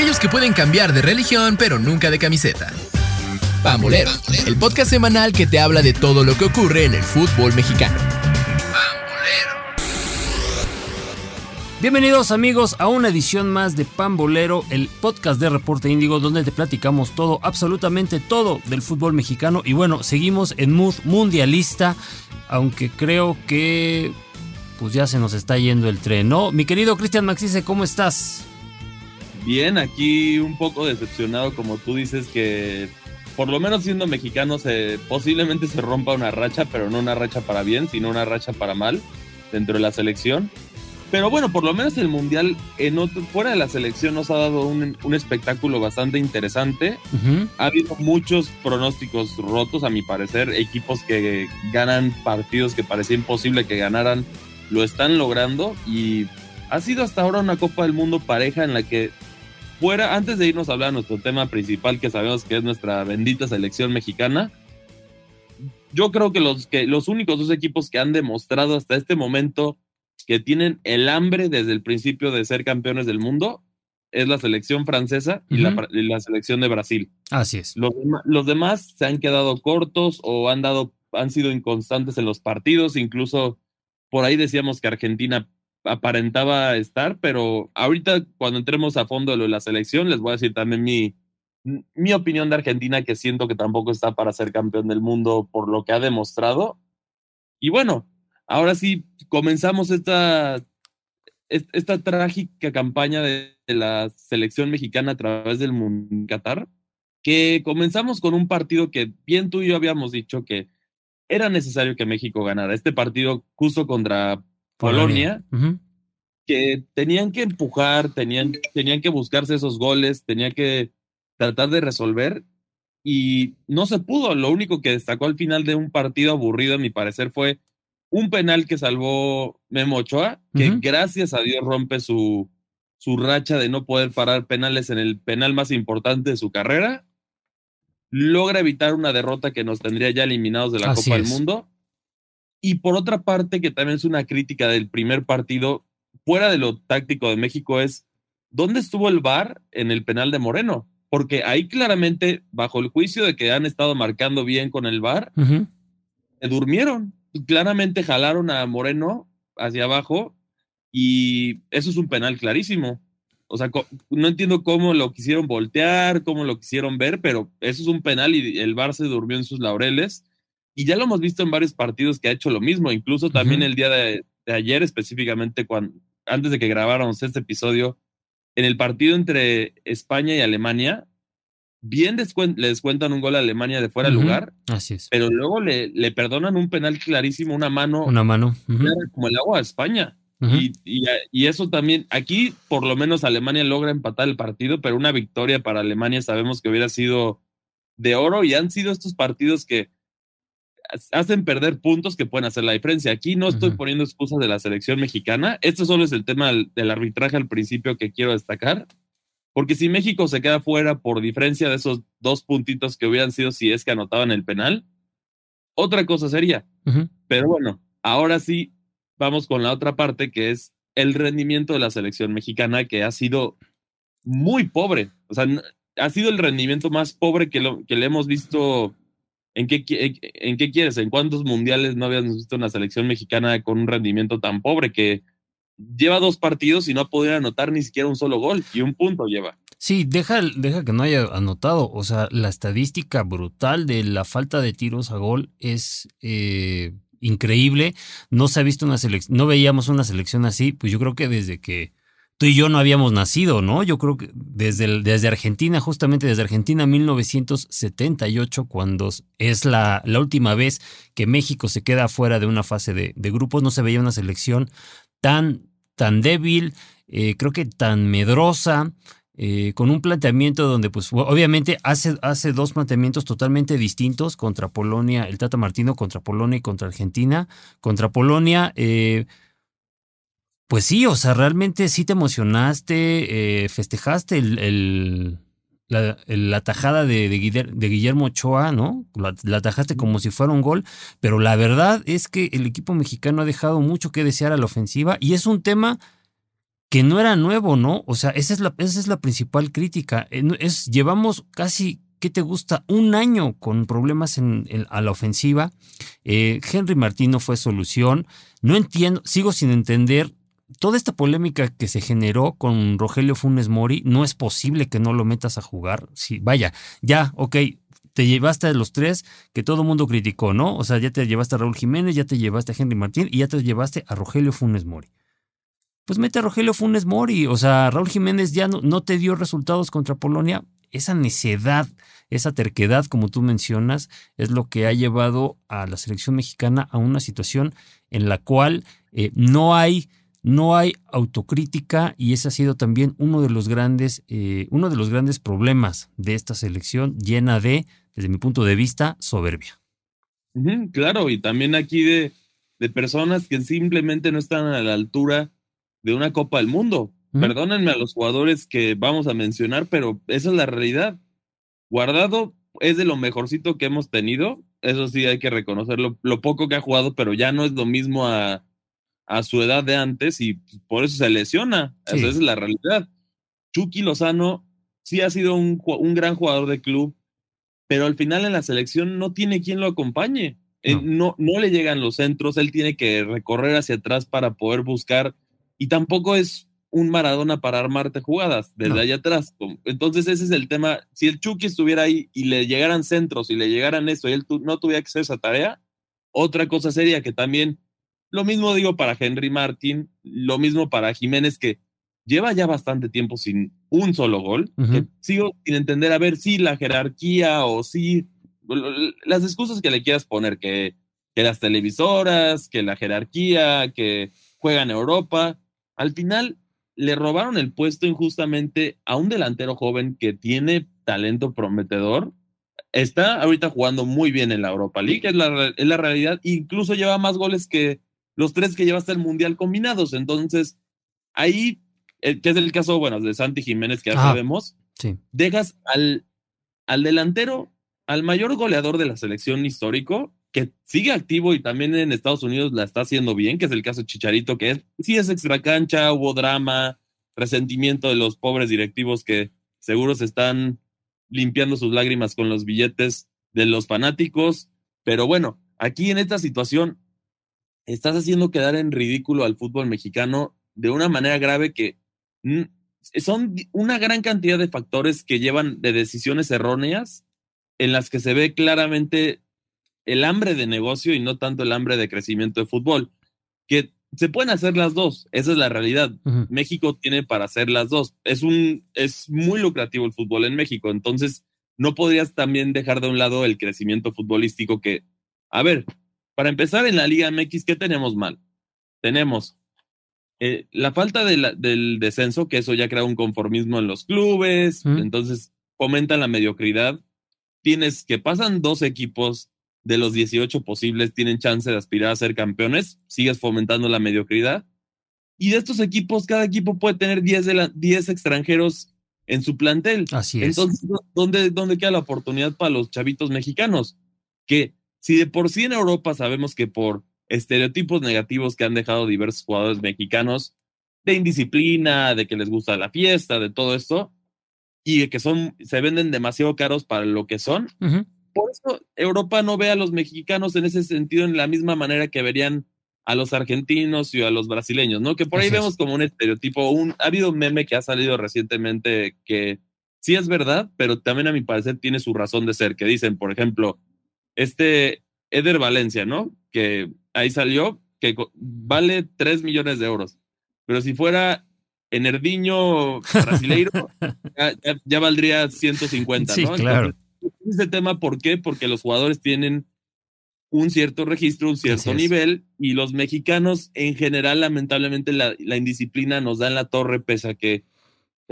aquellos que pueden cambiar de religión pero nunca de camiseta. Pambolero, el podcast semanal que te habla de todo lo que ocurre en el fútbol mexicano. Bienvenidos amigos a una edición más de Pambolero, el podcast de Reporte Índigo donde te platicamos todo, absolutamente todo del fútbol mexicano y bueno, seguimos en mood mundialista, aunque creo que pues ya se nos está yendo el tren, ¿no? Mi querido Cristian Maxice, ¿cómo estás? Bien, aquí un poco decepcionado como tú dices que por lo menos siendo mexicano se posiblemente se rompa una racha, pero no una racha para bien, sino una racha para mal dentro de la selección. Pero bueno, por lo menos el Mundial en otro, fuera de la selección nos ha dado un, espectáculo bastante interesante. Ha habido muchos pronósticos rotos, a mi parecer. Equipos que ganan partidos que parecía imposible que ganaran, lo están logrando. Y ha sido hasta ahora una Copa del Mundo pareja en la que fuera, antes de irnos a hablar de nuestro tema principal, que sabemos que es nuestra bendita selección mexicana, yo creo que los, que los únicos dos equipos que han demostrado hasta este momento que tienen el hambre desde el principio de ser campeones del mundo es la selección francesa y, la, selección de Brasil. Así es. Los, los, demás se han quedado cortos o han dado, han sido inconstantes en los partidos, incluso por ahí decíamos que Argentina aparentaba estar, pero ahorita cuando entremos a fondo de lo de la selección, les voy a decir también mi, mi opinión de Argentina, que siento que tampoco está para ser campeón del mundo por lo que ha demostrado. Y bueno, ahora sí, comenzamos esta, esta trágica campaña de, la selección mexicana a través del Mundial Qatar, que comenzamos con un partido que bien tú y yo habíamos dicho que era necesario que México ganara. Este partido justo contra Polonia, que tenían que empujar, tenían, tenían que buscarse esos goles, tenían que tratar de resolver y no se pudo. Lo único que destacó al final de un partido aburrido, a mi parecer, fue un penal que salvó Memo Ochoa, que gracias a Dios rompe su, su racha de no poder parar penales en el penal más importante de su carrera. Logra evitar una derrota que nos tendría ya eliminados de la Copa del Mundo. Y por otra parte, que también es una crítica del primer partido, fuera de lo táctico de México, es ¿dónde estuvo el VAR en el penal de Moreno? Porque ahí claramente, bajo el juicio de que han estado marcando bien con el VAR, se durmieron claramente jalaron a Moreno hacia abajo y eso es un penal clarísimo. O sea, no entiendo cómo lo quisieron voltear, cómo lo quisieron ver, pero eso es un penal y el Bar se durmió en sus laureles. Y ya lo hemos visto en varios partidos que ha hecho lo mismo, incluso también el día de, ayer específicamente, cuando, antes de que grabáramos este episodio, en el partido entre España y Alemania, bien le descuentan un gol a Alemania de fuera de lugar. Así es. Pero luego le, le, perdonan un penal clarísimo, una mano. Una mano. Como el agua a España. y, y, eso también, aquí por lo menos Alemania logra empatar el partido, pero una victoria para Alemania sabemos que hubiera sido de oro y han sido estos partidos que hacen perder puntos que pueden hacer la diferencia. Aquí no estoy poniendo excusas de la selección mexicana, esto solo es el tema del arbitraje al principio que quiero destacar. Porque si México se queda fuera por diferencia de esos dos puntitos que hubieran sido si es que anotaban el penal, otra cosa sería. Pero bueno, ahora sí vamos con la otra parte que es el rendimiento de la selección mexicana que ha sido muy pobre. O sea, ha sido el rendimiento más pobre que, lo, que le hemos visto. ¿En qué, ¿En qué quieres? ¿En cuántos mundiales no habíamos visto una selección mexicana con un rendimiento tan pobre que lleva dos partidos y no ha podido anotar ni siquiera un solo gol y un punto lleva. Sí, deja, deja que no haya anotado. O sea, la estadística brutal de la falta de tiros a gol es eh, increíble. No se ha visto una selección, no veíamos una selección así, pues yo creo que desde que tú y yo no habíamos nacido, ¿no? Yo creo que desde, desde Argentina, justamente desde Argentina 1978, cuando es la, la última vez que México se queda fuera de una fase de, de grupos, no se veía una selección tan, tan débil, eh, creo que tan medrosa, eh, con un planteamiento donde, pues, obviamente hace, hace dos planteamientos totalmente distintos contra Polonia, el Tata Martino contra Polonia y contra Argentina. Contra Polonia, eh, pues sí, o sea, realmente sí te emocionaste, festejaste el, la, tajada de, de, Guillermo Ochoa, ¿no? La, la, tajaste como si fuera un gol, pero la verdad es que el equipo mexicano ha dejado mucho que desear a la ofensiva y es un tema que no era nuevo, ¿no? O sea, esa es la, esa es la principal crítica. Eh, es, llevamos casi, ¿qué te gusta? Un año con problemas en, a la ofensiva. Eh, Henry Martín no fue solución. No entiendo, sigo sin entender toda esta polémica que se generó con Rogelio Funes Mori. No es posible que no lo metas a jugar. Sí, vaya, ya, ok, te llevaste a los tres que todo el mundo criticó, ¿no? O sea, ya te llevaste a Raúl Jiménez, ya te llevaste a Henry Martín y ya te llevaste a Rogelio Funes Mori. Pues mete a Rogelio Funes Mori. O sea, Raúl Jiménez ya no, te dio resultados contra Polonia. Esa necedad, esa terquedad, como tú mencionas, es lo que ha llevado a la selección mexicana a una situación en la cual eh, no hay no hay autocrítica y ese ha sido también uno de los grandes, eh, uno de los grandes problemas de esta selección llena de desde mi punto de vista, soberbia. claro, y también aquí de, de, personas que simplemente no están a la altura de una Copa del Mundo. Perdónenme a los jugadores que vamos a mencionar, pero esa es la realidad. Guardado es de lo mejorcito que hemos tenido. Eso sí, hay que reconocerlo. Lo poco que ha jugado, pero ya no es lo mismo a, a su edad de antes y por eso se lesiona. Esa es la realidad. Chucky Lozano sí ha sido un, un gran jugador de club, pero al final en la selección no tiene quien lo acompañe. Eh, no. no. le llegan los centros, él tiene que recorrer hacia atrás para poder buscar y tampoco es un Maradona para armarte jugadas desde allá atrás. Entonces ese es el tema. Si el Chucky estuviera ahí y le llegaran centros y le llegaran eso y él no tuviera que hacer esa tarea, otra cosa sería que también, lo mismo digo para Henry Martin, lo mismo para Jiménez que lleva ya bastante tiempo sin un solo gol. sigo sin entender, a ver, si la jerarquía o si las excusas que le quieras poner, que, que las televisoras, que la jerarquía, que juega en Europa. Al final le robaron el puesto injustamente a un delantero joven que tiene talento prometedor. Está ahorita jugando muy bien en la Europa League, es la, es la realidad. Incluso lleva más goles que los tres que lleva hasta el Mundial combinados. Entonces, ahí eh, que es el caso, bueno, de Santi Jiménez, que ya sabemos, dejas al, al delantero, al mayor goleador de la selección histórico, que sigue activo y también en Estados Unidos la está haciendo bien, que es el caso de Chicharito, que es, sí es extracancha, hubo drama, resentimiento de los pobres directivos que seguro se están limpiando sus lágrimas con los billetes de los fanáticos, pero bueno, aquí en esta situación estás haciendo quedar en ridículo al fútbol mexicano de una manera grave que son una gran cantidad de factores que llevan de decisiones erróneas en las que se ve claramente el hambre de negocio y no tanto el hambre de crecimiento de fútbol, que se pueden hacer las dos, esa es la realidad. México tiene para hacer las dos. Es un es muy lucrativo el fútbol en México, entonces no podrías también dejar de un lado el crecimiento futbolístico que a ver, para empezar en la Liga MX, ¿qué tenemos mal? Tenemos eh, la falta del descenso, que eso ya crea un conformismo en los clubes, entonces fomenta la mediocridad. Tienes que pasan dos equipos de los 18 posibles, tienen chance de aspirar a ser campeones, sigues fomentando la mediocridad. Y de estos equipos, cada equipo puede tener 10, de la, 10 extranjeros en su plantel. Así es. Entonces, ¿dónde, ¿dónde queda la oportunidad para los chavitos mexicanos? Que si de por sí en Europa sabemos que por estereotipos negativos que han dejado diversos jugadores mexicanos de indisciplina, de que les gusta la fiesta, de todo esto, y de que son, se venden demasiado caros para lo que son. Por eso Europa no ve a los mexicanos en ese sentido en la misma manera que verían a los argentinos y a los brasileños, ¿no? Que por ahí vemos como un estereotipo, un, ha habido un meme que ha salido recientemente que sí es verdad, pero también a mi parecer tiene su razón de ser, que dicen, por ejemplo, este Eder Valencia, ¿no? Que ahí salió, que vale 3 millones de euros. Pero si fuera Enerdiño brasileiro, ya, valdría 150, sí, ¿no? Claro. ese tema, ¿por qué? Porque los jugadores tienen un cierto registro, un cierto nivel, y los mexicanos en general, lamentablemente, la, la, indisciplina nos da en la torre, pese a que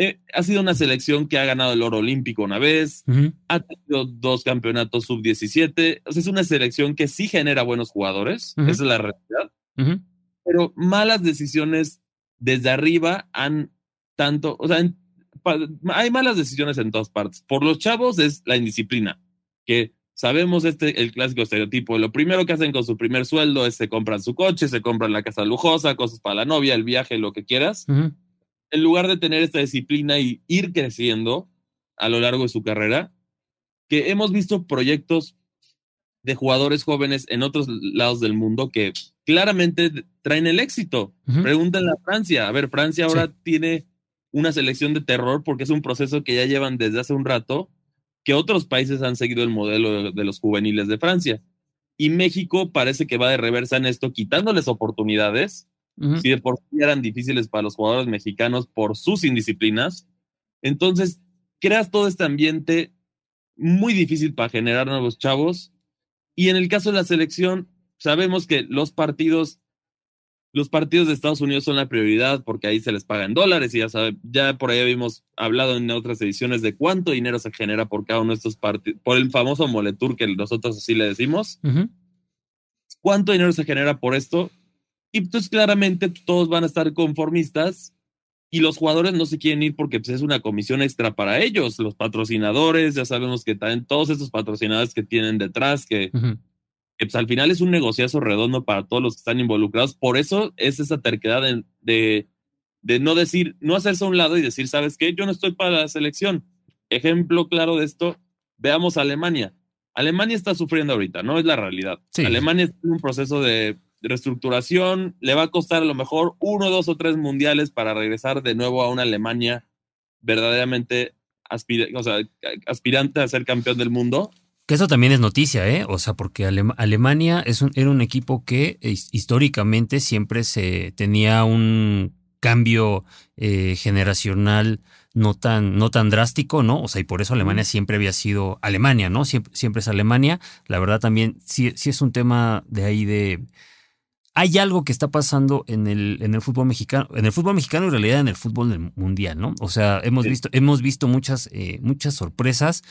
eh, ha sido una selección que ha ganado el oro olímpico una vez, ha tenido dos campeonatos sub-17. O sea, es una selección que sí genera buenos jugadores, esa es la realidad. Pero malas decisiones desde arriba han tanto, o sea, hay malas decisiones en todas partes. Por los chavos es la indisciplina, que sabemos este, el clásico estereotipo. Lo primero que hacen con su primer sueldo es se compran su coche, se compran la casa lujosa, cosas para la novia, el viaje, lo que quieras en lugar de tener esta disciplina y ir creciendo a lo largo de su carrera, que hemos visto proyectos de jugadores jóvenes en otros lados del mundo que claramente traen el éxito. Pregúntenle a Francia. A ver, Francia ahora tiene una selección de terror porque es un proceso que ya llevan desde hace un rato, que otros países han seguido el modelo de, los juveniles de Francia. Y México parece que va de reversa en esto, quitándoles oportunidades. Si de por sí eran difíciles para los jugadores mexicanos por sus indisciplinas, entonces creas todo este ambiente muy difícil para generar nuevos chavos. Y en el caso de la selección, sabemos que los partidos, los partidos de Estados Unidos son la prioridad porque ahí se les paga en dólares y ya sabe, ya por ahí habíamos hablado en otras ediciones de cuánto dinero se genera por cada uno de estos partidos, por el famoso Moletour que nosotros así le decimos. ¿Cuánto dinero se genera por esto? Y pues claramente todos van a estar conformistas y los jugadores no se quieren ir porque pues, es una comisión extra para ellos. Los patrocinadores, ya sabemos que también todos estos patrocinadores que tienen detrás, que, pues, al final es un negociazo redondo para todos los que están involucrados. Por eso es esa terquedad de, de, no decir, no hacerse a un lado y decir, ¿sabes qué? Yo no estoy para la selección. Ejemplo claro de esto, veamos a Alemania. Alemania está sufriendo ahorita, ¿no? Es la realidad. Alemania está en un proceso de reestructuración, le va a costar a lo mejor uno, dos o tres mundiales para regresar de nuevo a una Alemania verdaderamente aspirante a ser campeón del mundo. Que eso también es noticia, ¿eh? O sea, porque Alemania es un, era un equipo que históricamente siempre se tenía un cambio eh, generacional no tan, no tan drástico, ¿no? O sea, y por eso Alemania siempre había sido Alemania, ¿no? Siempre, siempre es Alemania. La verdad también sí, sí es un tema de ahí de, hay algo que está pasando en el, en el fútbol mexicano, en el fútbol mexicano y en realidad en el fútbol mundial, ¿no? O sea, hemos visto, hemos visto muchas, eh, muchas sorpresas,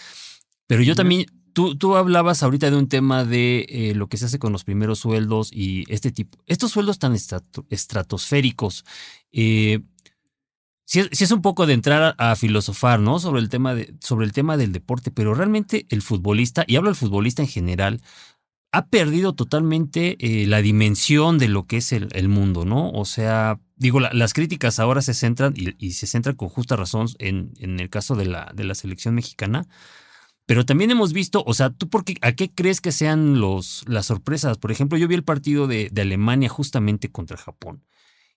pero yo también, tú, tú hablabas ahorita de un tema de eh, lo que se hace con los primeros sueldos y este tipo, estos sueldos tan estratosféricos. Eh, sí, es un poco de entrar a, filosofar, ¿no? Sobre el, tema de, sobre el tema del deporte, pero realmente el futbolista, y hablo del futbolista en general, ha perdido totalmente eh, la dimensión de lo que es el, mundo, ¿no? O sea, digo, las críticas ahora se centran y, se centran con justa razón en, en, el caso de la, de la selección mexicana. Pero también hemos visto, o sea, ¿tú por qué, a qué crees que sean los, las sorpresas? Por ejemplo, yo vi el partido de, de Alemania justamente contra Japón.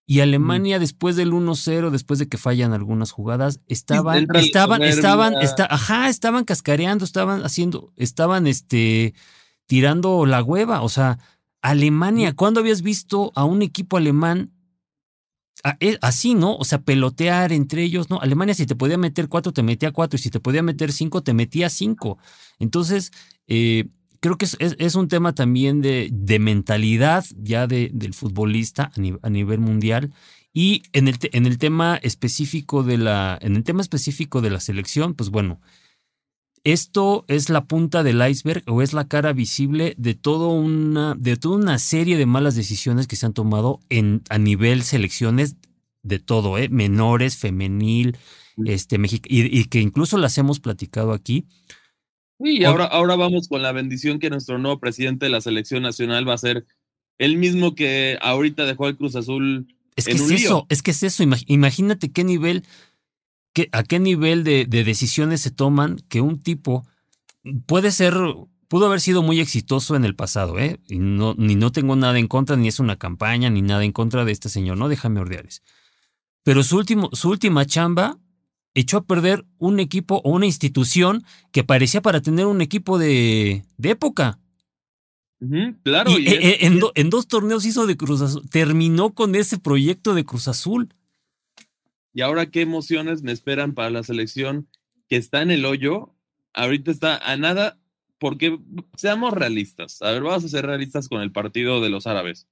Y Alemania, después del 1-0, después de que fallan algunas jugadas, estaban, estaban, estaban, ajá, estaban cascareando, estaban haciendo, estaban, este, tirando la hueva. O sea, Alemania, ¿cuándo habías visto a un equipo alemán eh, así, ¿no? O sea, pelotear entre ellos, ¿no? Alemania si te podía meter cuatro, te metía cuatro, y si te podía meter cinco, te metía cinco. Entonces, eh, creo que es, un tema también de, de mentalidad ya de, del futbolista a, a, nivel mundial. Y en el, en el tema específico de la, en el tema específico de la selección, pues bueno, esto es la punta del iceberg o es la cara visible de, todo una, de toda una serie de malas decisiones que se han tomado en, a nivel selecciones de todo, ¿eh? menores, femenil, este, y, y, que incluso las hemos platicado aquí. Y ahora, ahora vamos con la bendición que nuestro nuevo presidente de la selección nacional va a ser el mismo que ahorita dejó el Cruz Azul. Es que es eso, es que es eso. Imagínate qué nivel a qué nivel de, decisiones se toman que un tipo puede ser, pudo haber sido muy exitoso en el pasado, ¿eh? Y no, ni no tengo nada en contra, ni es una campaña, ni nada en contra de este señor, no déjame ordeales. Pero su, último, su última chamba echó a perder un equipo o una institución que parecía para tener un equipo de, de época. claro. Y, e, e, en, en, dos torneos hizo de Cruz Azul. Terminó con ese proyecto de Cruz Azul. Y ahora qué emociones me esperan para la selección que está en el hoyo. Ahorita está a nada, porque seamos realistas. A ver, vamos a ser realistas con el partido de los árabes.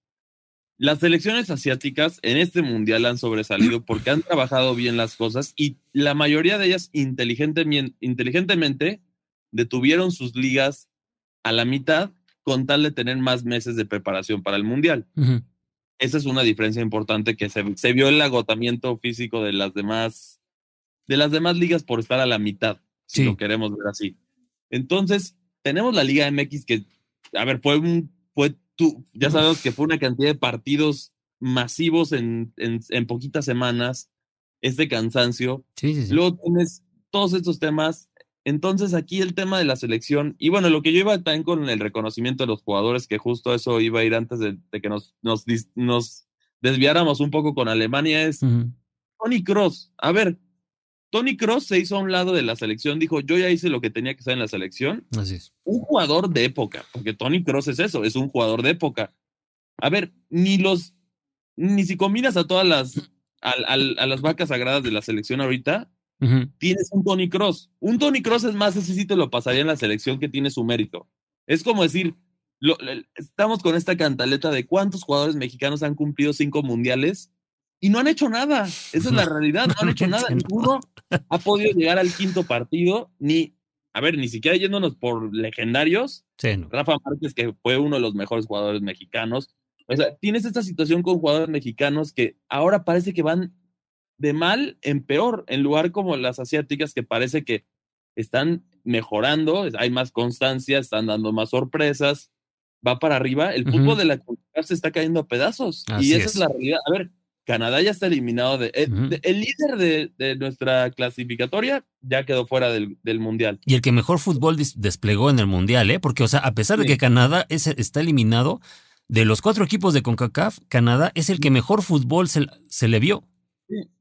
Las selecciones asiáticas en este mundial han sobresalido porque han trabajado bien las cosas y la mayoría de ellas inteligentemente detuvieron sus ligas a la mitad con tal de tener más meses de preparación para el mundial. Esa es una diferencia importante que se, se, vio el agotamiento físico de las demás, de las demás ligas por estar a la mitad, si lo queremos ver así. Entonces, tenemos la Liga MX que, a ver, fue un, fue tú, ya sabemos que fue una cantidad de partidos masivos en, en, en poquitas semanas, este cansancio. Sí, sí, sí. Luego tienes todos estos temas. Entonces aquí el tema de la selección, y bueno, lo que yo iba también con el reconocimiento de los jugadores, que justo eso iba a ir antes de, de que nos, nos, desviáramos un poco con Alemania, es. Tony Cross. A ver, Tony Cross se hizo a un lado de la selección, dijo, yo ya hice lo que tenía que hacer en la selección, Así es. un jugador de época, porque Tony Cross es eso, es un jugador de época. A ver, ni los, ni si combinas a todas las, al- al- a, las vacas sagradas de la selección ahorita, Tienes un Tony Cross. Un Tony Cross es más, ese sí te lo pasaría en la selección que tiene su mérito. Es como decir, lo- estamos con esta cantaleta de cuántos jugadores mexicanos han cumplido cinco mundiales y no han hecho nada. Esa es la realidad, no han hecho nada. Ninguno ha podido llegar al quinto partido, ni, a ver, ni siquiera yéndonos por legendarios. Sí, no. Rafa Márquez, que fue uno de los mejores jugadores mexicanos. O sea, tienes esta situación con jugadores mexicanos que ahora parece que van de mal en peor, en lugar como las asiáticas que parece que están mejorando, hay más constancia, están dando más sorpresas, va para arriba. El fútbol de la CONCACAF se está cayendo a pedazos Así y esa es. es. la realidad. A ver, Canadá ya está eliminado de, eh, de- el líder de, de nuestra clasificatoria ya quedó fuera del, del mundial. Y el que mejor fútbol desplegó en el Mundial, ¿eh? Porque, o sea, a pesar de que Canadá es- está eliminado, de los cuatro equipos de CONCACAF, Canadá es el que mejor fútbol se, se le vio.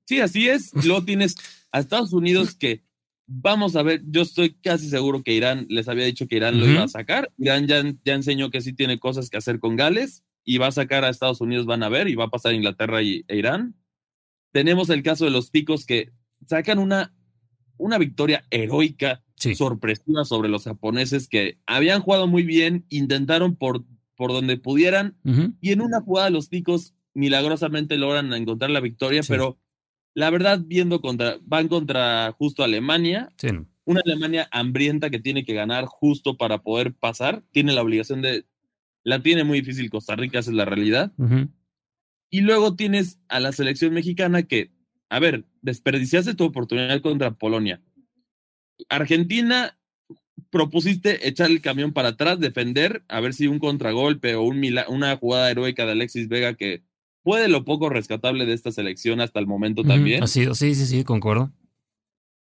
Sí, así es. Luego tienes a Estados Unidos que vamos a ver, yo estoy casi seguro que Irán, les había dicho que Irán lo iba a sacar. Irán ya, ya enseñó que sí tiene cosas que hacer con Gales y va a sacar a Estados Unidos, van a ver, y va a pasar Inglaterra y, e Irán. Tenemos el caso de los picos que sacan una, una victoria heroica, Sí. sorpresiva sobre los japoneses que habían jugado muy bien, intentaron por, por donde pudieran, y en una jugada los ticos milagrosamente logran encontrar la victoria, Sí. pero la verdad, viendo contra, van contra justo Alemania, Sí, una Alemania hambrienta que tiene que ganar justo para poder pasar, tiene la obligación de, la tiene muy difícil Costa Rica, esa es la realidad. Y luego tienes a la selección mexicana que, a ver, desperdiciaste tu oportunidad contra Polonia. Argentina, propusiste echar el camión para atrás, defender, a ver si un contragolpe o un una jugada heroica de Alexis Vega que fue de lo poco rescatable de esta selección hasta el momento también. Ha sido, sí, sí, sí, concuerdo.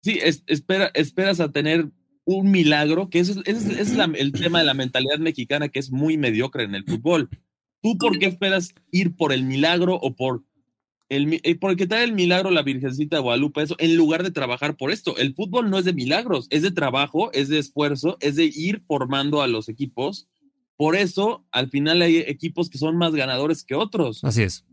Sí, es- espera, esperas a tener un milagro, que ese es, es- es la- el tema de la mentalidad mexicana que es muy mediocre en el fútbol. ¿Tú por qué esperas ir por el milagro o por el eh, porque trae el milagro la Virgencita de Guadalupe, eso, en lugar de trabajar por esto? El fútbol no es de milagros, es de trabajo, es de esfuerzo, es de ir formando a los equipos. Por eso, al final hay equipos que son más ganadores que otros Así es.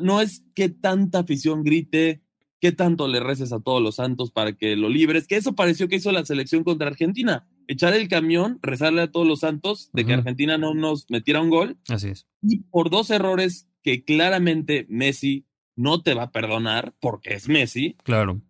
No es que tanta afición grite, que tanto le reces a todos los santos para que lo libres, que eso pareció que hizo la selección contra Argentina. Echar el camión, rezarle a todos los santos de que. Argentina no nos metiera un gol Así es. y por dos errores que claramente Messi no te va a perdonar porque es Messi, Claro.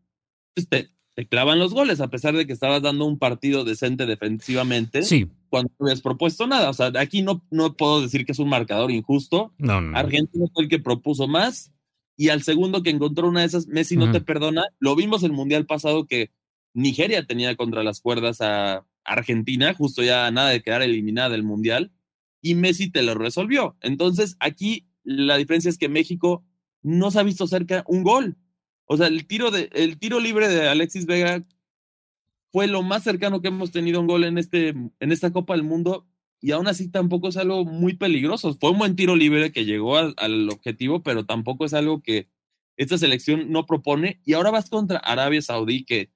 pues te, te clavan los goles a pesar de que estabas dando un partido decente defensivamente Sí. Cuando no habías propuesto nada. O sea, aquí no, no puedo decir que es un marcador injusto, No, no. Argentina fue el que propuso más y al segundo que encontró una de esas, Messi no te perdona. Lo vimos el mundial pasado que Nigeria tenía contra las cuerdas a Argentina, justo ya nada de quedar eliminada del mundial, y Messi te lo resolvió. Entonces aquí la diferencia es que México no se ha visto cerca un gol. O sea, el tiro, de, el tiro libre de Alexis Vega fue lo más cercano que hemos tenido un gol en, este, en esta Copa del Mundo y aún así tampoco es algo muy peligroso. Fue un buen tiro libre que llegó al, al objetivo, pero tampoco es algo que esta selección no propone. Y ahora vas contra Arabia Saudí, que,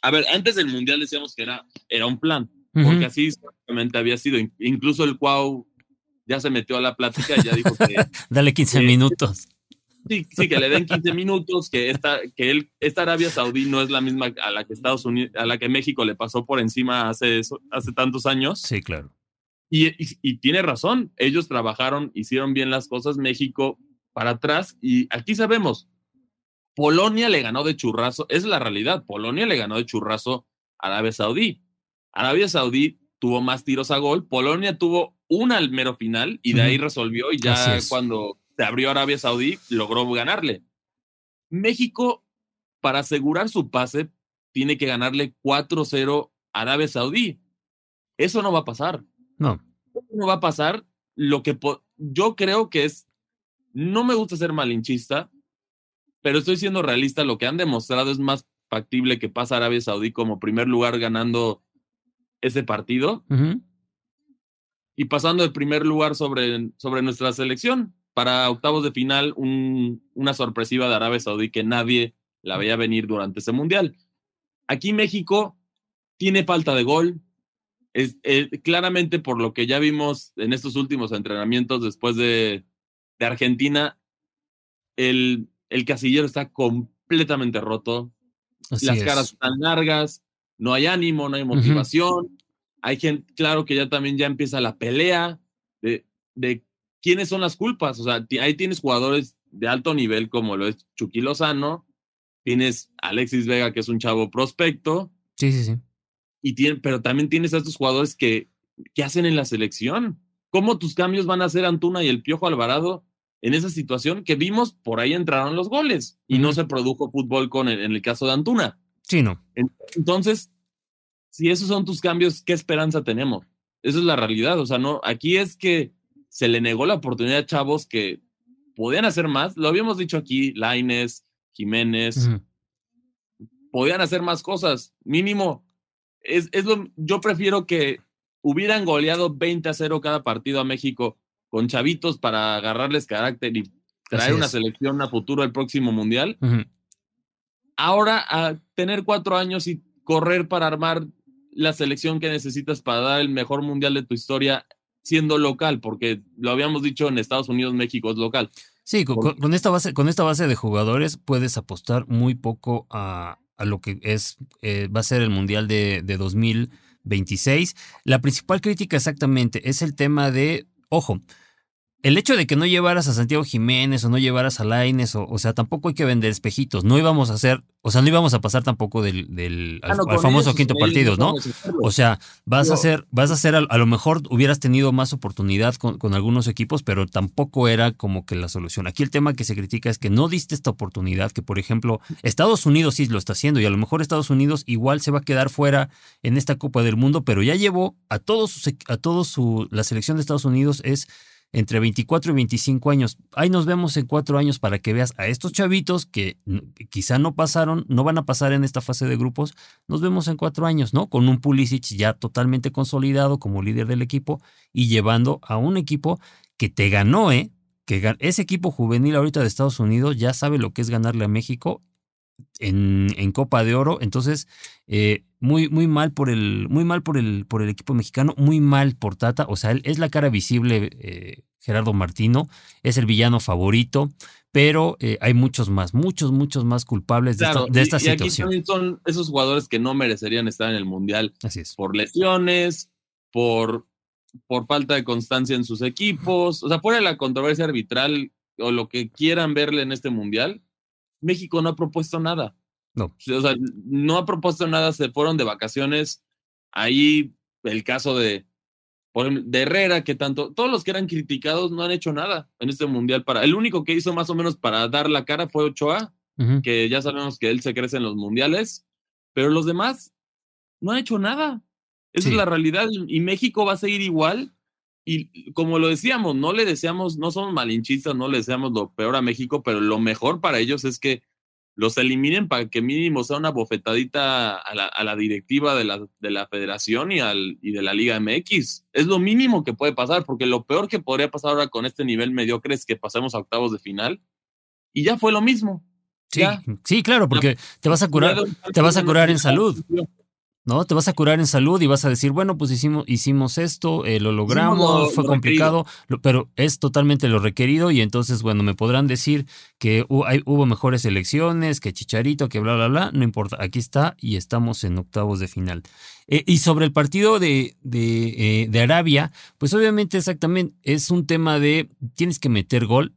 a ver, antes del Mundial decíamos que era, era un plan, porque así simplemente había sido. Incluso el Cuau ya se metió a la plática y ya dijo que Dale 15 Sí. minutos. Sí, sí, que le den 15 minutos, que esta, que él, esta Arabia Saudí no es la misma a la que Estados Unidos, a la que México le pasó por encima hace, eso- hace tantos años. Sí, claro. Y, y- y tiene razón, ellos trabajaron, hicieron bien las cosas, México para atrás, y aquí sabemos, Polonia le ganó de churrazo, es la realidad, Polonia le ganó de churrazo a Arabia Saudí. Arabia Saudí tuvo más tiros a gol, Polonia tuvo una al mero final y de ahí resolvió y ya cuando se abrió Arabia Saudí logró ganarle. México, para asegurar su pase, tiene que ganarle 4-0 a Arabia Saudí. Eso no va a pasar No. no va a pasar lo que yo creo que es, no me gusta ser malinchista, pero estoy siendo realista, lo que han demostrado es más factible que pase Arabia Saudí como primer lugar ganando ese partido y pasando de primer lugar sobre, sobre nuestra selección para octavos de final una sorpresiva de Arabia Saudí que nadie la veía venir durante ese mundial. Aquí México tiene falta de gol, es, eh, claramente por lo que ya vimos en estos últimos entrenamientos después de, de Argentina, el, el, casillero está completamente roto, las caras están largas, no hay ánimo, no hay motivación, hay gente, claro que ya también ya empieza la pelea de, de quiénes son las culpas, o sea, ahí tienes jugadores de alto nivel como lo es Chucky Lozano, tienes Alexis Vega que es un chavo prospecto. Sí, sí, sí y tiene, pero también tienes a estos jugadores que, que hacen en la selección. ¿Cómo tus cambios van a ser Antuna y el Piojo Alvarado en esa situación que vimos? Por ahí entraron los goles y no se produjo fútbol con en el caso de Antuna. Sí, no. Entonces, si esos son tus cambios, ¿qué esperanza tenemos? Esa es la realidad. O sea, no, aquí es que se le negó la oportunidad a chavos que podían hacer más. Lo habíamos dicho aquí, Laines, Jiménez. Podían hacer más cosas. Mínimo, es, es lo, yo prefiero que hubieran goleado 20 a 0 cada partido a México con chavitos para agarrarles carácter y traer una selección a futuro el próximo mundial. Ahora a tener cuatro años y correr para armar la selección que necesitas para dar el mejor mundial de tu historia siendo local, porque lo habíamos dicho en Estados Unidos, México es local. Sí, con, esta base, con esta base de jugadores puedes apostar muy poco a, a lo que es, eh, va a ser el Mundial de, de 2026. La principal crítica exactamente es el tema de, ojo, el hecho de que no llevaras a Santiago Jiménez o no llevaras a Laines, o, o sea, tampoco hay que vender espejitos. No íbamos a hacer, o sea, no íbamos a pasar tampoco del, del al, ah, famoso quinto partido, ¿no? O sea, vas a hacer, vas a hacer, a, lo mejor hubieras tenido más oportunidad con, con, algunos equipos, pero tampoco era como que la solución. Aquí el tema que se critica es que no diste esta oportunidad, que por ejemplo, Estados Unidos sí lo está haciendo, y a lo mejor Estados Unidos igual se va a quedar fuera en esta Copa del Mundo, pero ya llevó a todos, a todos su, la selección de Estados Unidos es entre 24 y 25 años. Ahí nos vemos en cuatro años para que veas a estos chavitos que quizá no pasaron, no van a pasar en esta fase de grupos. Nos vemos en cuatro años, ¿no? Con un Pulisic ya totalmente consolidado como líder del equipo y llevando a un equipo que te ganó, ¿eh? Que ese equipo juvenil ahorita de Estados Unidos ya sabe lo que es ganarle a México en, en, Copa de Oro. Entonces, eh, muy, muy mal por el, muy mal por el, por el equipo mexicano, muy mal por Tata. O sea, él es la cara visible, eh, Gerardo Martino, es el villano favorito, pero eh, hay muchos más, muchos, muchos más culpables de esta, de esta y, Aquí también son esos jugadores que no merecerían estar en el Mundial. Así es. Por lesiones, por, por falta de constancia en sus equipos. O sea, fuera de la controversia arbitral o lo que quieran verle en este Mundial, México no ha propuesto nada. No. O sea, no ha propuesto nada, se fueron de vacaciones. Ahí el caso de, de Herrera, que tanto, todos los que eran criticados no han hecho nada en este mundial. Para, el único que hizo más o menos para dar la cara fue Ochoa, que ya sabemos que él se crece en los mundiales, pero los demás no han hecho nada. Esa es la realidad y México va a seguir igual. Y como lo decíamos, no le deseamos, no somos malinchistas, no le deseamos lo peor a México, pero lo mejor para ellos es que los eliminen para que mínimo sea una bofetadita a la, a la directiva de la, de la federación y, al, y de la Liga MX. Es lo mínimo que puede pasar, porque lo peor que podría pasar ahora con este nivel mediocre es que pasemos a octavos de final y ya fue lo mismo. Sí, sí claro, porque te vas a curar, te vas a curar en salud. ¿No? Te vas a curar en salud y vas a decir, bueno, pues hicimos, hicimos esto, eh, lo logramos, fue complicado, pero es totalmente lo requerido y entonces, bueno, me podrán decir que hubo mejores elecciones, que Chicharito, que bla, bla, bla, no importa, aquí está y estamos en octavos de final. Eh, y sobre el partido de, de, eh, de Arabia, pues obviamente exactamente es un tema de tienes que meter gol,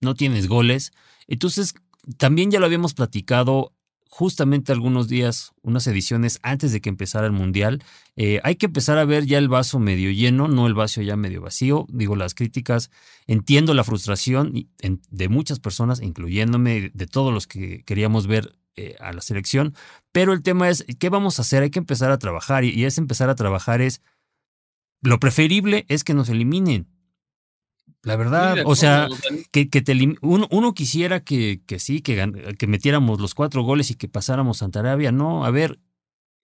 no tienes goles, entonces también ya lo habíamos platicado justamente algunos días, unas ediciones antes de que empezara el Mundial. Eh, hay que empezar a ver ya el vaso medio lleno, no el vaso ya medio vacío. Digo, las críticas, entiendo la frustración de muchas personas, incluyéndome, de todos los que queríamos ver eh, a la selección, pero el tema es, ¿qué vamos a hacer? Hay que empezar a trabajar y, y es empezar a trabajar es, lo preferible es que nos eliminen. La verdad, o sea, que, que te, uno, uno, quisiera que, que sí, que, que metiéramos los cuatro goles y que pasáramos Santa Arabia. No, a ver,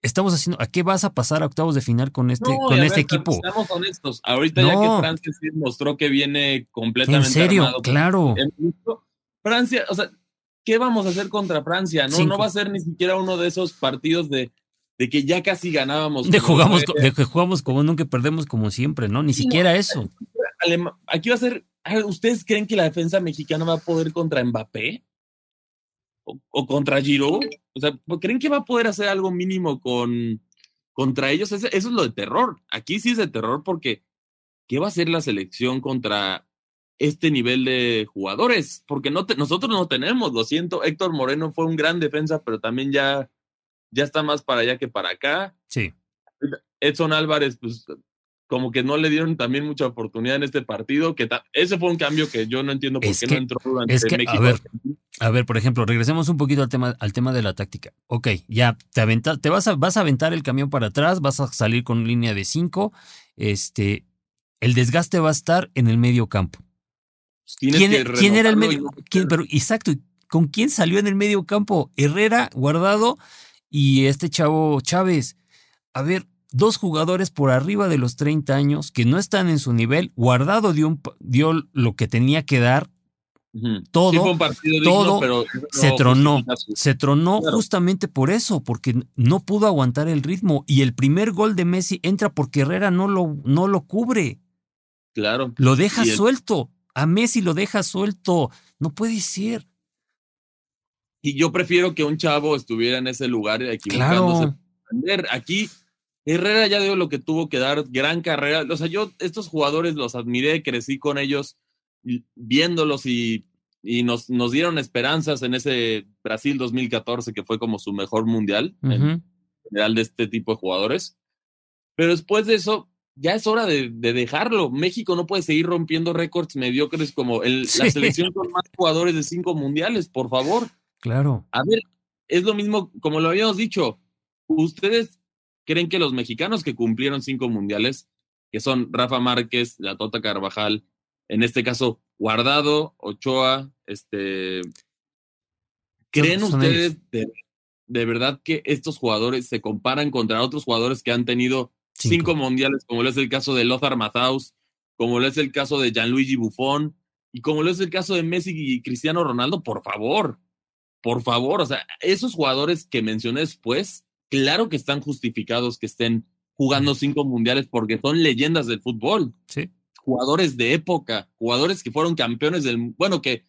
estamos haciendo, ¿a qué vas a pasar a octavos de final con este, con este equipo? Estamos honestos. Ahorita ya que Francia sí mostró que viene completamente. En serio, claro. Francia, o sea, ¿qué vamos a hacer contra Francia? No, no va a ser ni siquiera uno de esos partidos de, de que ya casi ganábamos. De, jugamos, de que jugamos como nunca perdemos como siempre, ¿no? Ni siquiera eso. Aquí va a ser, ¿ustedes creen que la defensa mexicana va a poder contra Mbappé? ¿O, contra Giroud? O sea, ¿creen que va a poder hacer algo mínimo con, contra ellos? Eso, es lo de terror. Aquí sí es de terror porque ¿qué va a hacer la selección contra este nivel de jugadores? Porque no nosotros no tenemos, lo siento. Héctor Moreno fue un gran defensa, pero también ya, ya está más para allá que para acá. Sí. Edson Álvarez, pues como que no le dieron también mucha oportunidad en este partido, que ese fue un cambio que yo no entiendo por qué no entró durante es que, México. A ver, a ver, por ejemplo, regresemos un poquito al tema, al tema de la táctica. Ok, ya te aventa, te vas a, vas a aventar el camión para atrás, vas a salir con línea de cinco, este, el desgaste va a estar en el medio campo. ¿Quién, ¿quién era el medio? ¿quién, pero exacto, ¿con quién salió en el medio campo? Herrera, Guardado y este chavo Chávez. A ver, dos jugadores por arriba de los 30 años que no están en su nivel, guardado dio, dio lo que tenía que dar, todo, todo pero se tronó, se tronó justamente por eso, porque no pudo aguantar el ritmo y el primer gol de Messi entra porque Herrera no lo, no lo cubre. Claro. Lo deja suelto, a Messi lo deja suelto, no puede ser. Y yo prefiero que un chavo estuviera en ese lugar equivocándose. Claro. Aquí Herrera ya dio lo que tuvo que dar, gran carrera. O sea, yo estos jugadores los admiré, crecí con ellos, viéndolos y, y nos, nos, dieron esperanzas en ese Brasil 2014, que fue como su mejor mundial, en general de este tipo de jugadores. Pero después de eso, ya es hora de, dejarlo. México no puede seguir rompiendo récords mediocres como el, la selección con más jugadores de cinco mundiales, por favor. Claro. A ver, es lo mismo, como lo habíamos dicho, ustedes creen que los mexicanos que cumplieron cinco mundiales, que son Rafa Márquez, la Tota Carvajal, en este caso Guardado, Ochoa, este, ¿creen ustedes de, verdad que estos jugadores se comparan contra otros jugadores que han tenido cinco, mundiales, como lo es el caso de Lothar Matthaus, como lo es el caso de Gianluigi Buffon y como lo es el caso de Messi y Cristiano Ronaldo? Por favor, por favor, o sea, esos jugadores que mencioné después claro que están justificados que estén jugando cinco mundiales porque son leyendas del fútbol. Sí. Jugadores de época, jugadores que fueron campeones del, bueno, que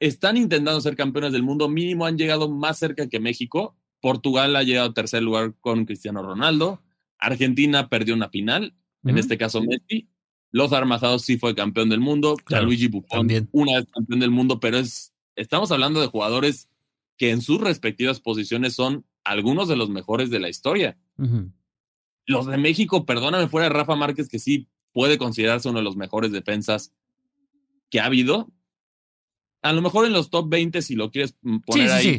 están intentando ser campeones del mundo, mínimo han llegado más cerca que México. Portugal ha llegado a tercer lugar con Cristiano Ronaldo. Argentina perdió una final, en este caso Messi. Los Armazados sí fue campeón del mundo. Claro, Luigi Buffon, una vez campeón del mundo, pero es, estamos hablando de jugadores que en sus respectivas posiciones son algunos de los mejores de la historia. Los de México, perdóname, fuera de Rafa Márquez, que sí puede considerarse uno de los mejores defensas que ha habido. A lo mejor en los top 20, si lo quieres poner ahí,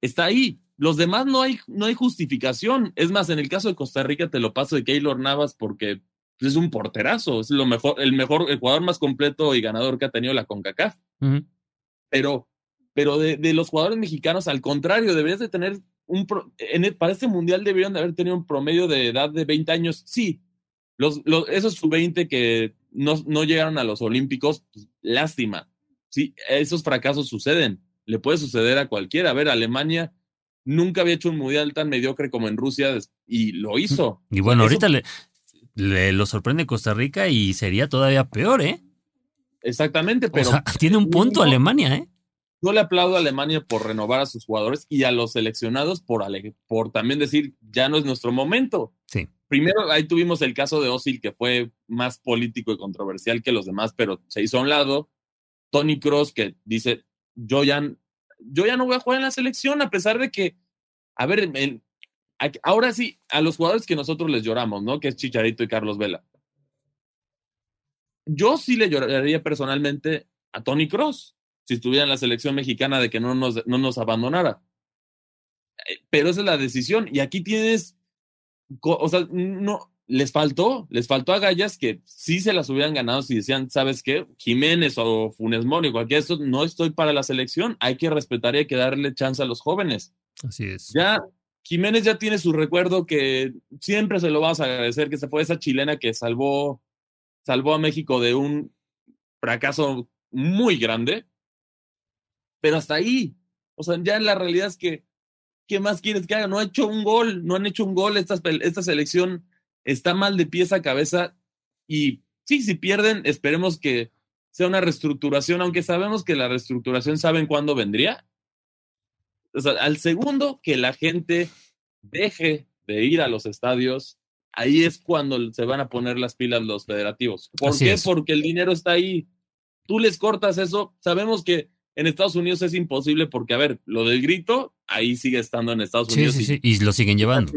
está ahí. Los demás no hay, no hay justificación. Es más, en el caso de Costa Rica te lo paso de Keylor Navas porque es un porterazo, es lo mejor, el mejor, el jugador más completo y ganador que ha tenido la CONCACAF. Pero pero de, los jugadores mexicanos, al contrario, deberías de tener un, en para este mundial deberían de haber tenido un promedio de edad de 20 años. Sí, los, los, esos sub-20 que no, no, llegaron a los Olímpicos, pues, lástima. Sí, esos fracasos suceden. Le puede suceder a cualquiera. A ver, Alemania nunca había hecho un mundial tan mediocre como en Rusia y lo hizo. Y bueno, ahorita le, le, lo sorprende Costa Rica y sería todavía peor, ¿eh? Exactamente, pero. tiene un punto Alemania, ¿eh? Yo le aplaudo a Alemania por renovar a sus jugadores y a los seleccionados por, por también decir, ya no es nuestro momento. Sí. Primero, ahí tuvimos el caso de Osil, que fue más político y controversial que los demás, pero se hizo a un lado. Tony Cross, que dice, yo ya, yo ya no voy a jugar en la selección, a pesar de que, a ver, ahora sí, a los jugadores que nosotros les lloramos, ¿no? Que es Chicharito y Carlos Vela. Yo sí le lloraría personalmente a Tony Cross si estuviera en la selección mexicana de que no nos, no nos abandonara. Eh, pero esa es la decisión. Y aquí tienes, o sea, no, les faltó, les faltó a Gallas que sí se las hubieran ganado si decían, ¿sabes qué? Jiménez o Funes Mori, cualquiera de estos, no estoy para la selección, hay que respetar y hay que darle chance a los jóvenes. Así es. Ya, Jiménez ya tiene su recuerdo que siempre se lo vas a agradecer, que se fue esa chilena que salvó, salvó a México de un fracaso muy grande, pero hasta ahí, o sea, ya la realidad es que, ¿qué más quieres que haga? No ha hecho un gol, no han hecho un gol esta, esta selección está mal de pieza a cabeza y sí, si pierden, esperemos que sea una reestructuración, aunque sabemos que la reestructuración saben cuándo vendría. O sea, al segundo que la gente deje de ir a los estadios, ahí es cuando se van a poner las pilas los federativos. ¿Por qué? Porque el dinero está ahí. Tú les cortas eso. Sabemos que en Estados Unidos es imposible porque, a ver, lo del grito, ahí sigue estando en Estados Unidos. Sí, sí, y, y lo siguen llevando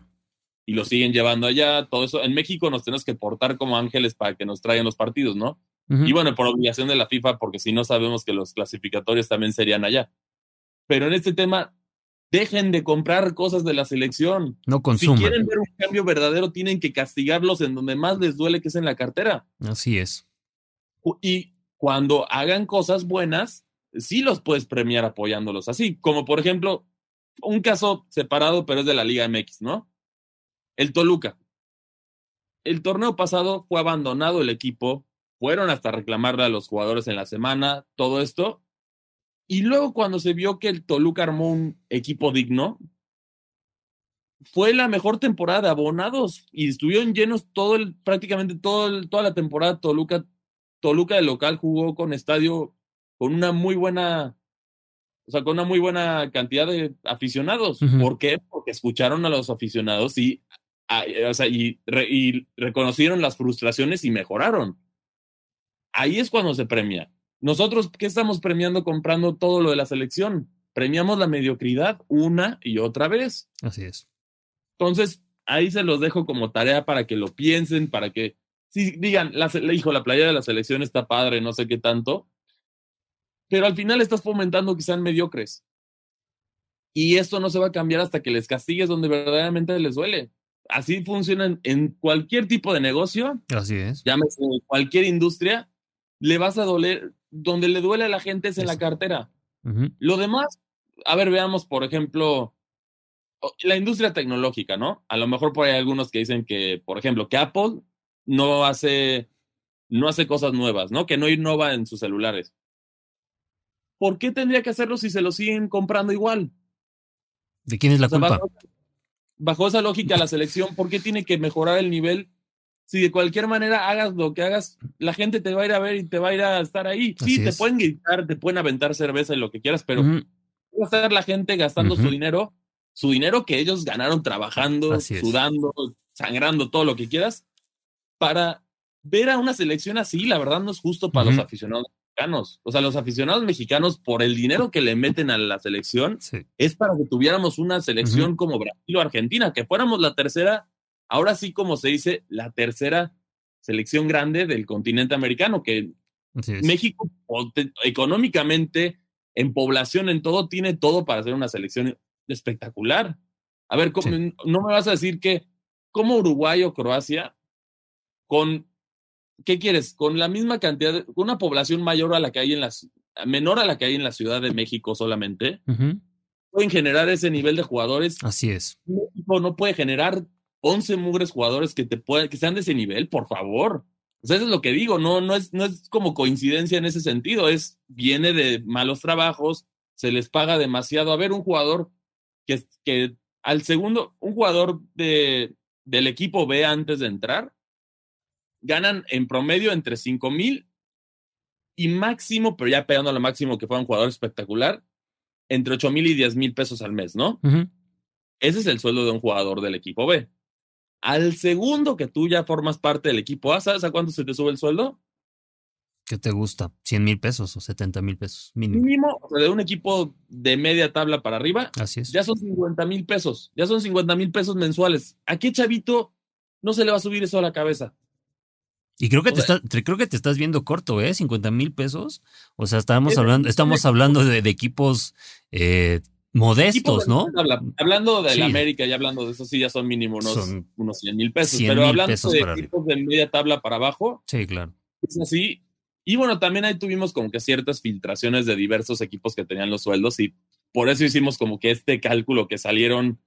y lo siguen llevando allá, todo eso. En México nos tenemos que portar como ángeles para que nos traigan los partidos, ¿no? Y bueno, por obligación de la FIFA, porque si no sabemos que los clasificatorios también serían allá. Pero en este tema, dejen de comprar cosas de la selección. No consuman. Si quieren ver un cambio verdadero, tienen que castigarlos en donde más les duele, que es en la cartera. Así es. Y cuando hagan cosas buenas, sí los puedes premiar apoyándolos así. Como por ejemplo, un caso separado, pero es de la Liga MX, ¿no? El Toluca. El torneo pasado fue abandonado el equipo, fueron hasta reclamarle a los jugadores en la semana, todo esto. Y luego cuando se vio que el Toluca armó un equipo digno, fue la mejor temporada de abonados y estuvieron llenos todo el, prácticamente todo toda la temporada Toluca. Toluca de local jugó con estadio con una muy buena, o sea, con una muy buena cantidad de aficionados. ¿Por qué? Porque escucharon a los aficionados y Ah, eh, o sea, y, reconocieron las frustraciones y mejoraron. Ahí es cuando se premia. Nosotros, ¿qué estamos premiando comprando todo lo de la selección? Premiamos la mediocridad una y otra vez. Así es. Entonces, ahí se los dejo como tarea para que lo piensen, para que, si digan, la, hijo, la playa de la selección está padre, no sé qué tanto, pero al final estás fomentando que sean mediocres. Y esto no se va a cambiar hasta que les castigues donde verdaderamente les duele así funcionan en cualquier tipo de negocio. Así es. Llámese cualquier industria, le vas a doler, donde le duele a la gente es en la cartera. Lo demás, a ver, veamos, por ejemplo, la industria tecnológica, ¿no? A lo mejor por ahí hay algunos que dicen que, por ejemplo, que Apple no hace, no hace cosas nuevas, ¿no? Que no innova en sus celulares. ¿Por qué tendría que hacerlo si se lo siguen comprando igual? ¿De quién es la culpa? bajo esa lógica la selección, ¿por qué tiene que mejorar el nivel? Si de cualquier manera hagas lo que hagas, la gente te va a ir a ver y te va a ir a estar ahí. sí, te pueden gritar, te pueden aventar cerveza y lo que quieras, pero va a estar la gente gastando su dinero, su dinero que ellos ganaron trabajando, sudando, sangrando, todo lo que quieras, para ver a una selección así, la verdad no es justo para los aficionados mexicanos. O sea, los aficionados mexicanos, por el dinero que le meten a la selección, es para que tuviéramos una selección como Brasil o Argentina, que fuéramos la tercera, ahora sí como se dice, la tercera selección grande del continente americano, que México económicamente, en población, en todo, tiene todo para ser una selección espectacular. A ver, no me vas a decir que como Uruguay o Croacia, con ¿qué quieres? Con la misma cantidad, de, una población mayor a la que hay en las, menor a la que hay en la Ciudad de México solamente, pueden generar ese nivel de jugadores. Así es. México no puede generar 11 mugres jugadores que te puedan, que sean de ese nivel, por favor. O sea, eso es lo que digo, no, no es, no es como coincidencia en ese sentido, es, viene de malos trabajos, se les paga demasiado. A ver, un jugador que, que al segundo, un jugador de, del equipo B antes de entrar, ganan en promedio entre 5 mil y máximo, pero ya pegando a lo máximo que fue un jugador espectacular, entre 8 mil y 10 mil pesos al mes, ¿no? Ese es el sueldo de un jugador del equipo B. Al segundo que tú ya formas parte del equipo A, ¿sabes a cuánto se te sube el sueldo? ¿Qué te gusta? ¿100 mil pesos o 70 mil pesos? Mínimo. Mínimo, de un equipo de media tabla para arriba. Así es. Ya son 50 mil pesos. Ya son 50 mil pesos mensuales. ¿A qué chavito no se le va a subir eso a la cabeza? Y creo que, te, creo que te estás viendo corto, ¿eh? 50 mil pesos. O sea, estamos hablando, estamos hablando de, equipos eh, modestos, ¿no? hablando de la América y hablando de eso, sí, ya son mínimo unos, unos 100 mil pesos. pero hablando de equipos de media tabla para abajo, sí, claro. Es así. Y bueno, también ahí tuvimos como que ciertas filtraciones de diversos equipos que tenían los sueldos y por eso hicimos como que este cálculo que salieron,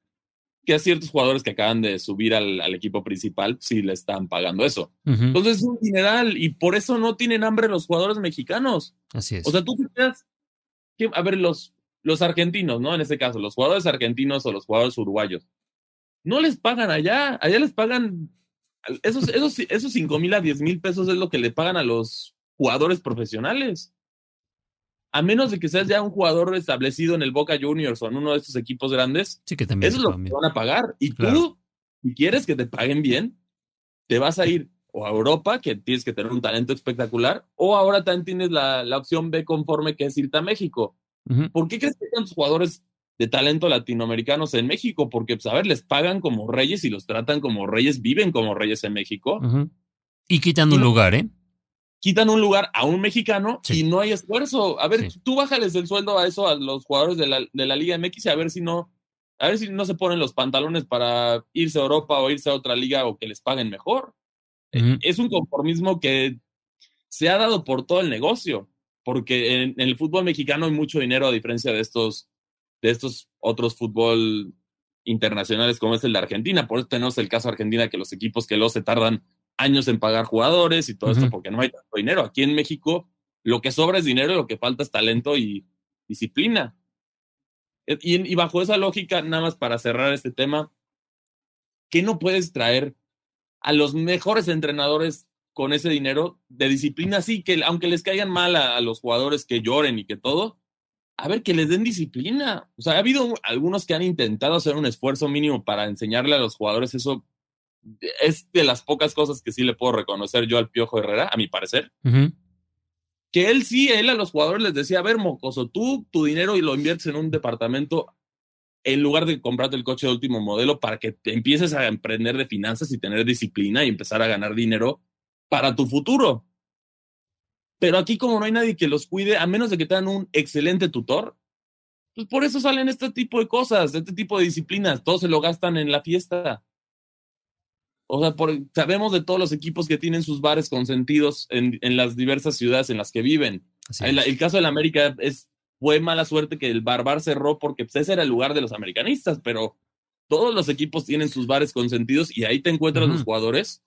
que a ciertos jugadores que acaban de subir al, equipo principal, sí le están pagando eso. Entonces es un dineral y por eso no tienen hambre los jugadores mexicanos. Así es. O sea, tú te que, a ver, los, los argentinos, ¿no? En este caso, los jugadores argentinos o los jugadores uruguayos, no les pagan allá, allá les pagan esos, esos, esos 5 mil a 10 mil pesos es lo que le pagan a los jugadores profesionales a menos de que seas ya un jugador establecido en el Boca Juniors o en uno de estos equipos grandes, sí, que también eso es lo que te van a pagar. Y tú, si quieres que te paguen bien, te vas a ir o a Europa, que tienes que tener un talento espectacular, o ahora también tienes la, la opción B conforme que es irte a México. ¿Por qué crees que hay tantos jugadores de talento latinoamericanos en México? Porque, pues, a ver, les pagan como reyes y los tratan como reyes, viven como reyes en México. Y quitan un lugar, ¿eh? Quitan un lugar a un mexicano y no hay esfuerzo. A ver, tú bájales el sueldo a eso a los jugadores de la, de la Liga MX y a ver si no, a ver si no se ponen los pantalones para irse a Europa o irse a otra liga o que les paguen mejor. Eh, es un conformismo que se ha dado por todo el negocio, porque en, el fútbol mexicano hay mucho dinero a diferencia de estos, de estos otros fútbol internacionales como es el de Argentina. Por eso tenemos el caso de Argentina, que los equipos que lo se tardan años en pagar jugadores y todo esto porque no hay tanto dinero. Aquí en México lo que sobra es dinero y lo que falta es talento y disciplina. E, y, bajo esa lógica, nada más para cerrar este tema, ¿qué no puedes traer a los mejores entrenadores con ese dinero de disciplina? Sí, que aunque les caigan mal a, a los jugadores que lloren y que todo, a ver, que les den disciplina. O sea, ha habido algunos que han intentado hacer un esfuerzo mínimo para enseñarle a los jugadores eso es de las pocas cosas que sí le puedo reconocer yo al Piojo Herrera, a mi parecer. Que él sí, él a los jugadores les decía, a ver, mocoso, tú tu dinero y lo inviertes en un departamento en lugar de comprarte el coche de último modelo para que te empieces a emprender de finanzas y tener disciplina y empezar a ganar dinero para tu futuro. Pero aquí como no hay nadie que los cuide, a menos de que tengan un excelente tutor, pues por eso salen este tipo de cosas, este tipo de disciplinas. Todos se lo gastan en la fiesta. O sea, sabemos de todos los equipos que tienen sus bares consentidos en, en las diversas ciudades en las que viven. El, caso del América es, fue mala suerte que el Barbar cerró porque pues, ese era el lugar de los americanistas, pero todos los equipos tienen sus bares consentidos y ahí te encuentras los jugadores.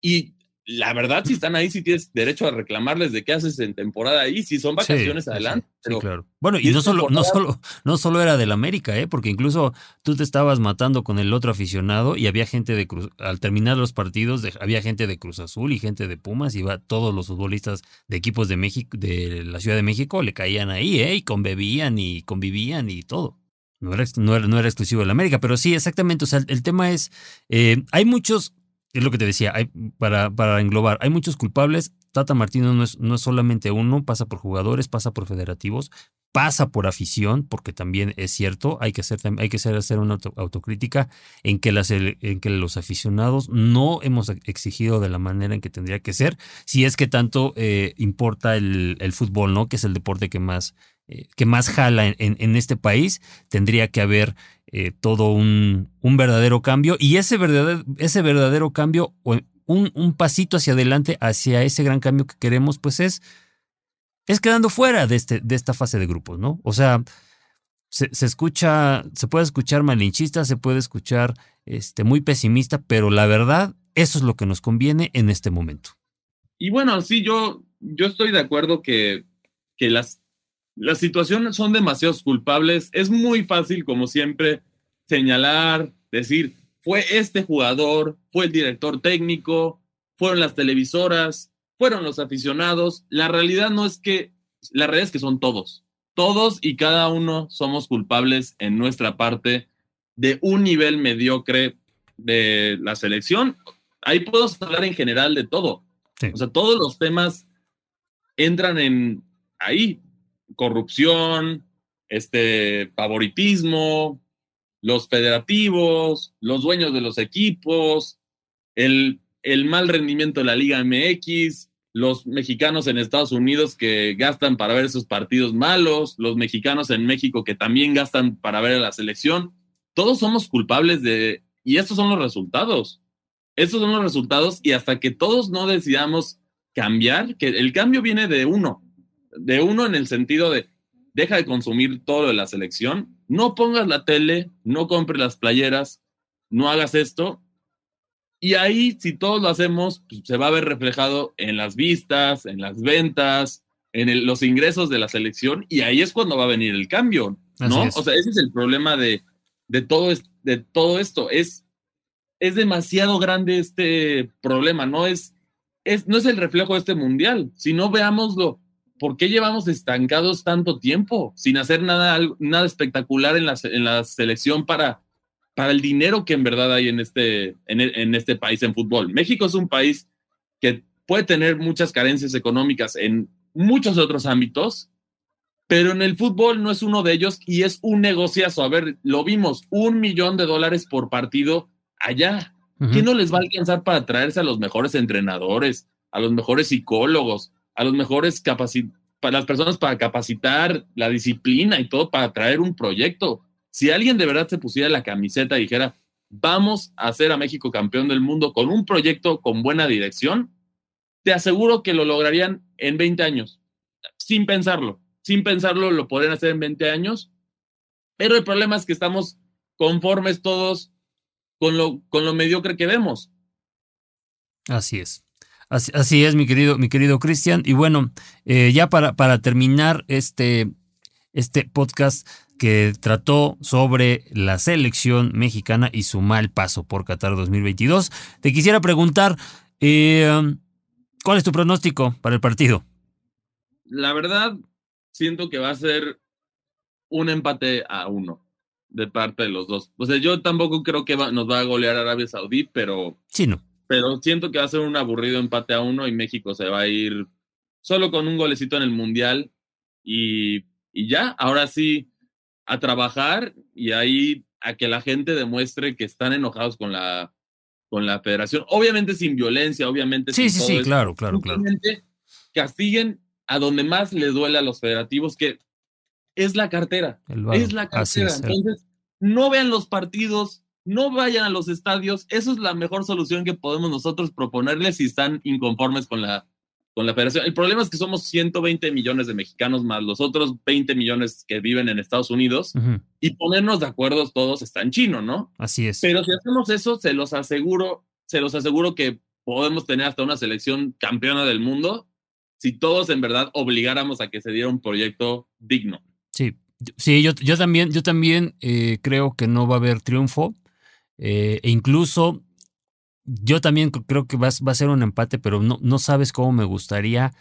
Y la verdad, si están ahí, si tienes derecho a reclamarles de qué haces en temporada ahí, si son vacaciones adelante. claro. Bueno, y, no solo, no, solo, no solo era del América, ¿eh? porque incluso tú te estabas matando con el otro aficionado y había gente de Cruz, al terminar los partidos, había gente de Cruz Azul y gente de Pumas, y va, todos los futbolistas de equipos de México, de la Ciudad de México, le caían ahí, ¿eh? y convivían y convivían y todo. No era, no era, no era exclusivo del América, pero sí, exactamente. O sea, el, tema es, eh, hay muchos es lo que te decía, hay, para, para englobar, hay muchos culpables. Tata Martino no es, no es solamente uno, pasa por jugadores, pasa por federativos, pasa por afición, porque también es cierto, hay que hacer, hay que hacer, hacer una autocrítica en que, las, en que los aficionados no hemos exigido de la manera en que tendría que ser, si es que tanto eh, importa el, el, fútbol, ¿no? Que es el deporte que más, eh, que más jala en, en, este país, tendría que haber eh, todo un, un, verdadero cambio y ese verdadero, ese verdadero cambio, un, un, pasito hacia adelante, hacia ese gran cambio que queremos, pues es, es quedando fuera de, este, de esta fase de grupos, ¿no? O sea, se, se, escucha, se puede escuchar malinchista, se puede escuchar este, muy pesimista, pero la verdad, eso es lo que nos conviene en este momento. Y bueno, sí, yo, yo estoy de acuerdo que, que las las situaciones son demasiado culpables. Es muy fácil, como siempre, señalar, decir, fue este jugador, fue el director técnico, fueron las televisoras, fueron los aficionados. La realidad no es que, la realidad es que son todos. Todos y cada uno somos culpables en nuestra parte de un nivel mediocre de la selección. Ahí puedo hablar en general de todo. O sea, todos los temas entran en ahí corrupción, este favoritismo, los federativos, los dueños de los equipos, el, el mal rendimiento de la Liga MX, los mexicanos en Estados Unidos que gastan para ver sus partidos malos, los mexicanos en México que también gastan para ver a la selección. Todos somos culpables de... Y estos son los resultados. Estos son los resultados y hasta que todos no decidamos cambiar, que el cambio viene de uno, de uno en el sentido de deja de consumir todo lo de la selección, no pongas la tele, no compres las playeras, no hagas esto y ahí, si todos lo hacemos, pues, se va a ver reflejado en las vistas, en las ventas, en los ingresos de la selección, y ahí es cuando va a venir el cambio, ¿no? O sea, ese es el problema de, de, todo, de todo esto. Es, es demasiado grande este problema, no es, es, no es el reflejo de este mundial. Si no veámoslo, ¿por qué llevamos estancados tanto tiempo sin hacer nada, nada espectacular en la, en la selección para para el dinero que en verdad hay en este, en, este país en fútbol. México es un país que puede tener muchas carencias económicas en muchos otros ámbitos, pero en el fútbol no es uno de ellos y es un negociazo. A ver, lo vimos, un millón de dólares por partido allá. ¿Qué no les va a alcanzar para traerse a los mejores entrenadores, a los mejores psicólogos, a los mejores para las personas para capacitar la disciplina y todo para traer un proyecto? Si alguien de verdad se pusiera la camiseta y dijera, vamos a hacer a México campeón del mundo con un proyecto con buena dirección, te aseguro que lo lograrían en 20 años, sin pensarlo. Sin pensarlo, lo podrían hacer en 20 años. Pero el problema es que estamos conformes todos con lo, con lo mediocre que vemos. Así es. Así, es, mi querido, mi querido Cristian. Y bueno, eh, ya para, para terminar este, este podcast, que trató sobre la selección mexicana y su mal paso por Qatar 2022. Te quisiera preguntar, eh, ¿cuál es tu pronóstico para el partido? La verdad, siento que va a ser un empate a uno de parte de los dos. O sea, yo tampoco creo que nos va a golear Arabia Saudí, pero... Sí, no. Pero siento que va a ser un aburrido empate a uno y México se va a ir solo con un golecito en el Mundial y, y ya, ahora sí, a trabajar y ahí a que la gente demuestre que están enojados con la, con la federación. Obviamente sin violencia, obviamente. Sí, sí, sí, claro, claro, claro. Castiguen a donde más les duele a los federativos, que es la cartera. es la cartera. Entonces, no vean los partidos, no vayan a los estadios. Eso es la mejor solución que podemos nosotros proponerles si están inconformes con la, con la federación. El problema es que somos 120 millones de mexicanos más los otros 20 millones que viven en Estados Unidos y ponernos de acuerdo todos está en chino, ¿no? Así es. Pero si hacemos eso, se los aseguro, se los aseguro que podemos tener hasta una selección campeona del mundo si todos en verdad obligáramos a que se diera un proyecto digno. Sí, sí, yo, yo también, yo también eh, creo que no va a haber triunfo. Eh, e incluso yo también creo que va, a ser un empate, pero no, sabes cómo me gustaría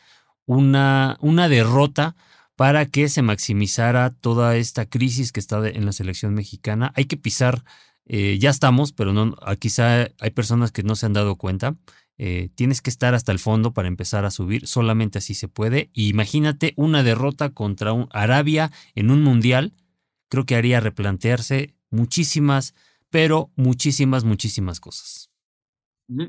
una, derrota para que se maximizara toda esta crisis que está en la selección mexicana. Hay que pisar, eh, ya estamos, pero no, quizá hay personas que no se han dado cuenta. Eh, tienes que estar hasta el fondo para empezar a subir, solamente así se puede. imagínate una derrota contra un Arabia en un mundial, creo que haría replantearse muchísimas, pero muchísimas, muchísimas cosas.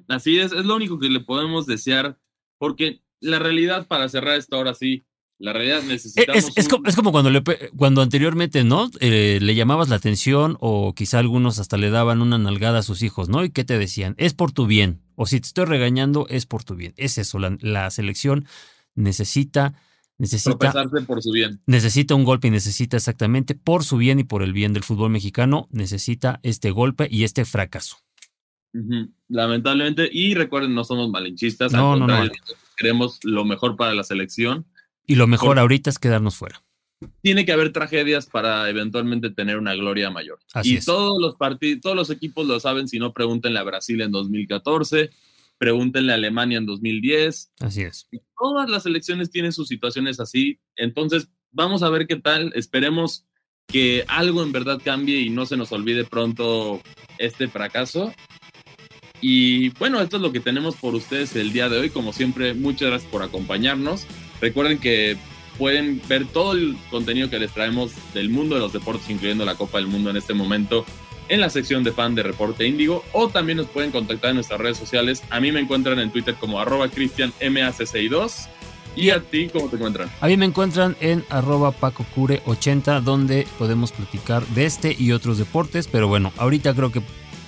Así es, es lo único que le podemos desear, porque la realidad, para cerrar esto ahora sí, la realidad e, necesitamos. Es, como, cuando, le, cuando anteriormente, ¿no? Eh, le llamabas la atención o quizá algunos hasta le daban una nalgada a sus hijos, ¿no? ¿Y qué te decían? Es por tu bien. O si te estoy regañando, es por tu bien. Es eso, la, selección necesita. Necesita, por su bien. necesita un golpe y necesita exactamente por su bien y por el bien del fútbol mexicano, necesita este golpe y este fracaso. Lamentablemente, y recuerden, no somos malinchistas, no, no, no. queremos lo mejor para la selección. Y lo mejor ahorita es quedarnos fuera. Tiene que haber tragedias para eventualmente tener una gloria mayor. y todos los partidos, todos los equipos lo saben, si no pregúntenle a Brasil en 2014, pregúntenle a Alemania en 2010. Así es. todas las selecciones tienen sus situaciones así. Entonces, vamos a ver qué tal. Esperemos que algo en verdad cambie y no se nos olvide pronto este fracaso y bueno, esto es lo que tenemos por ustedes el día de hoy. Como siempre, muchas gracias por acompañarnos. Recuerden que pueden ver todo el contenido que les traemos del mundo de los deportes, incluyendo la Copa del Mundo en este momento, en la sección de fan de Reporte Índigo o también nos pueden contactar en nuestras redes sociales. A mí me encuentran en Twitter como arroba cristianmac62 y a ti, ¿cómo te encuentran? A mí me encuentran en arroba pacocure80 donde podemos platicar de este y otros deportes, pero bueno, ahorita creo que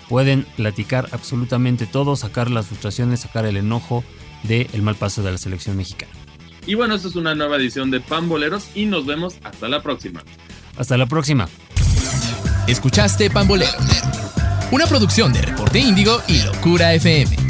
pueden platicar absolutamente todo, sacar las frustraciones, sacar el enojo del el mal paso de la selección mexicana. Y bueno, esto es una nueva edición de Pamboleros y nos vemos hasta la próxima. Hasta la próxima. Escuchaste Pambolero, una producción de Reporte Índigo y Locura FM.